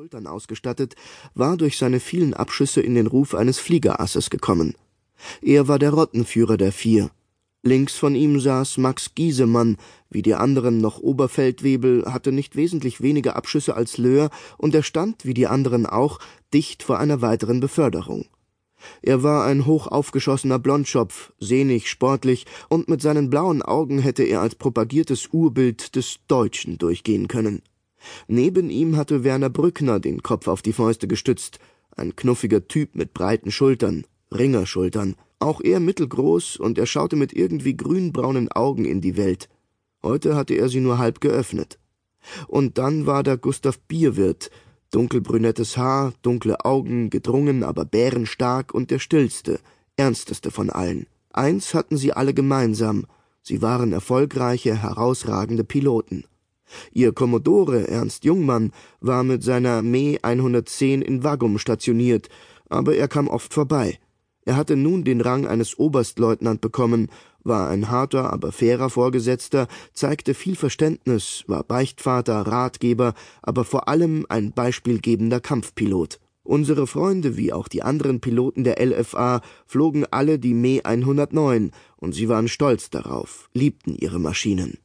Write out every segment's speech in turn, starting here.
Schultern ausgestattet, war durch seine vielen Abschüsse in den Ruf eines Fliegerasses gekommen. Er war der Rottenführer der Vier. Links von ihm saß Max Giesemann, wie die anderen noch Oberfeldwebel, hatte nicht wesentlich weniger Abschüsse als Löhr, und er stand, wie die anderen auch, dicht vor einer weiteren Beförderung. Er war ein hoch aufgeschossener Blondschopf, sehnig, sportlich, und mit seinen blauen Augen hätte er als propagiertes Urbild des Deutschen durchgehen können. Neben ihm hatte Werner Brückner den Kopf auf die Fäuste gestützt, ein knuffiger Typ mit breiten Schultern, Ringerschultern, auch er mittelgroß, und er schaute mit irgendwie grünbraunen Augen in die Welt. Heute hatte er sie nur halb geöffnet. Und dann war da Gustav Bierwirt, dunkelbrünettes Haar, dunkle Augen, gedrungen, aber bärenstark und der stillste, ernsteste von allen. Eins hatten sie alle gemeinsam, sie waren erfolgreiche, herausragende Piloten. Ihr Kommodore Ernst Jungmann war mit seiner Me 110 in Waggum stationiert, aber er kam oft vorbei. Er hatte nun den Rang eines Oberstleutnant bekommen, war ein harter, aber fairer Vorgesetzter, zeigte viel Verständnis, war Beichtvater, Ratgeber, aber vor allem ein beispielgebender Kampfpilot. Unsere Freunde wie auch die anderen Piloten der LFA flogen alle die Me 109 und sie waren stolz darauf, liebten ihre Maschinen.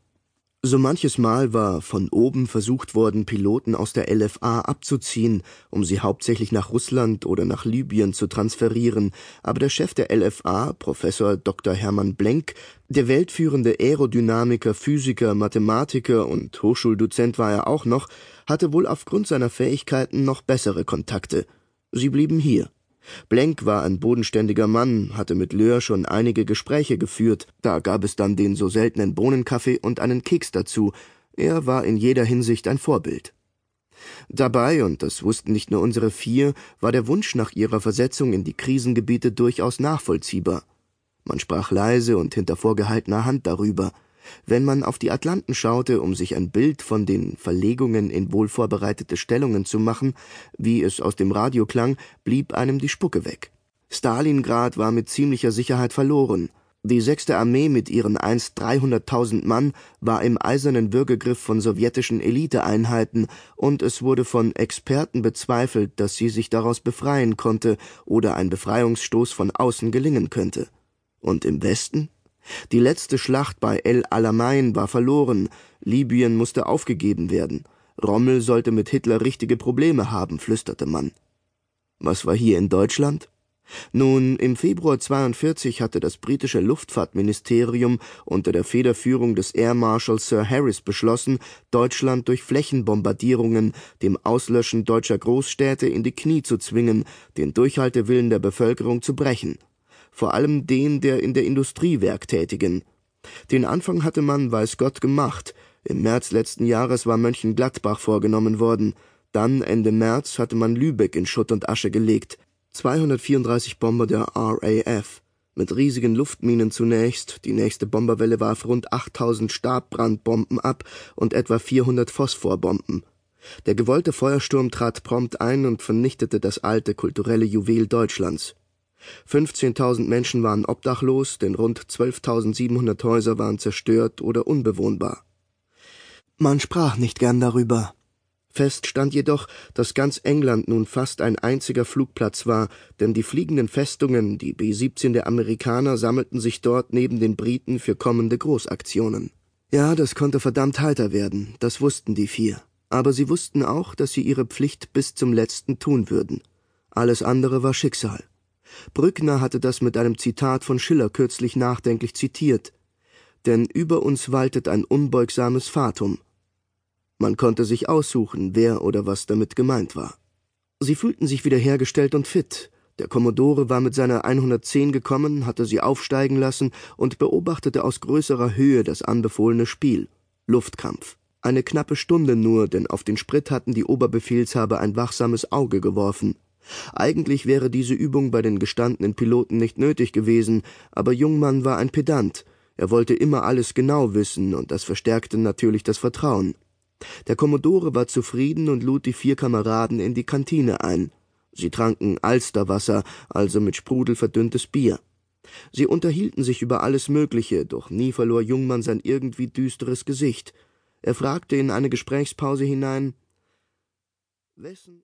So manches Mal war von oben versucht worden, Piloten aus der LFA abzuziehen, um sie hauptsächlich nach Russland oder nach Libyen zu transferieren, aber der Chef der LFA, Professor Dr. Hermann Blenk, der weltführende Aerodynamiker, Physiker, Mathematiker und Hochschuldozent war er auch noch, hatte wohl aufgrund seiner Fähigkeiten noch bessere Kontakte. Sie blieben hier. Blenk war ein bodenständiger Mann, hatte mit Löhr schon einige Gespräche geführt, da gab es dann den so seltenen Bohnenkaffee und einen Keks dazu, er war in jeder Hinsicht ein Vorbild. Dabei, und das wussten nicht nur unsere vier, war der Wunsch nach ihrer Versetzung in die Krisengebiete durchaus nachvollziehbar. Man sprach leise und hinter vorgehaltener Hand darüber, wenn man auf die Atlanten schaute, um sich ein Bild von den Verlegungen in wohlvorbereitete Stellungen zu machen, wie es aus dem Radio klang, blieb einem die Spucke weg. Stalingrad war mit ziemlicher Sicherheit verloren. Die sechste Armee mit ihren einst 300.000 Mann war im eisernen Würgegriff von sowjetischen Eliteeinheiten, und es wurde von Experten bezweifelt, dass sie sich daraus befreien konnte oder ein Befreiungsstoß von außen gelingen könnte. Und im Westen? Die letzte Schlacht bei El Alamein war verloren, Libyen musste aufgegeben werden. Rommel sollte mit Hitler richtige Probleme haben, flüsterte man. Was war hier in Deutschland? Nun, im Februar 42 hatte das britische Luftfahrtministerium unter der Federführung des Air Marshal Sir Harris beschlossen, Deutschland durch Flächenbombardierungen, dem Auslöschen deutscher Großstädte in die Knie zu zwingen, den Durchhaltewillen der Bevölkerung zu brechen vor allem den der in der Industrie Werktätigen. Den Anfang hatte man, weiß Gott, gemacht. Im März letzten Jahres war Mönchengladbach vorgenommen worden. Dann, Ende März, hatte man Lübeck in Schutt und Asche gelegt. 234 Bomber der RAF. Mit riesigen Luftminen zunächst, die nächste Bomberwelle warf rund 8000 Stabbrandbomben ab und etwa 400 Phosphorbomben. Der gewollte Feuersturm trat prompt ein und vernichtete das alte kulturelle Juwel Deutschlands. 15.000 Menschen waren obdachlos, denn rund 12.700 Häuser waren zerstört oder unbewohnbar. Man sprach nicht gern darüber. Fest stand jedoch, dass ganz England nun fast ein einziger Flugplatz war, denn die fliegenden Festungen, die B-17 der Amerikaner, sammelten sich dort neben den Briten für kommende Großaktionen. Ja, das konnte verdammt heiter werden, das wussten die vier. Aber sie wussten auch, dass sie ihre Pflicht bis zum letzten tun würden. Alles andere war Schicksal. Brückner hatte das mit einem Zitat von Schiller kürzlich nachdenklich zitiert. Denn über uns waltet ein unbeugsames Fatum. Man konnte sich aussuchen, wer oder was damit gemeint war. Sie fühlten sich wiederhergestellt und fit. Der Kommodore war mit seiner 110 gekommen, hatte sie aufsteigen lassen und beobachtete aus größerer Höhe das anbefohlene Spiel. Luftkampf. Eine knappe Stunde nur, denn auf den Sprit hatten die Oberbefehlshaber ein wachsames Auge geworfen. Eigentlich wäre diese Übung bei den gestandenen Piloten nicht nötig gewesen, aber Jungmann war ein Pedant. Er wollte immer alles genau wissen, und das verstärkte natürlich das Vertrauen. Der Kommodore war zufrieden und lud die vier Kameraden in die Kantine ein. Sie tranken Alsterwasser, also mit Sprudel verdünntes Bier. Sie unterhielten sich über alles Mögliche, doch nie verlor Jungmann sein irgendwie düsteres Gesicht. Er fragte in eine Gesprächspause hinein Wessen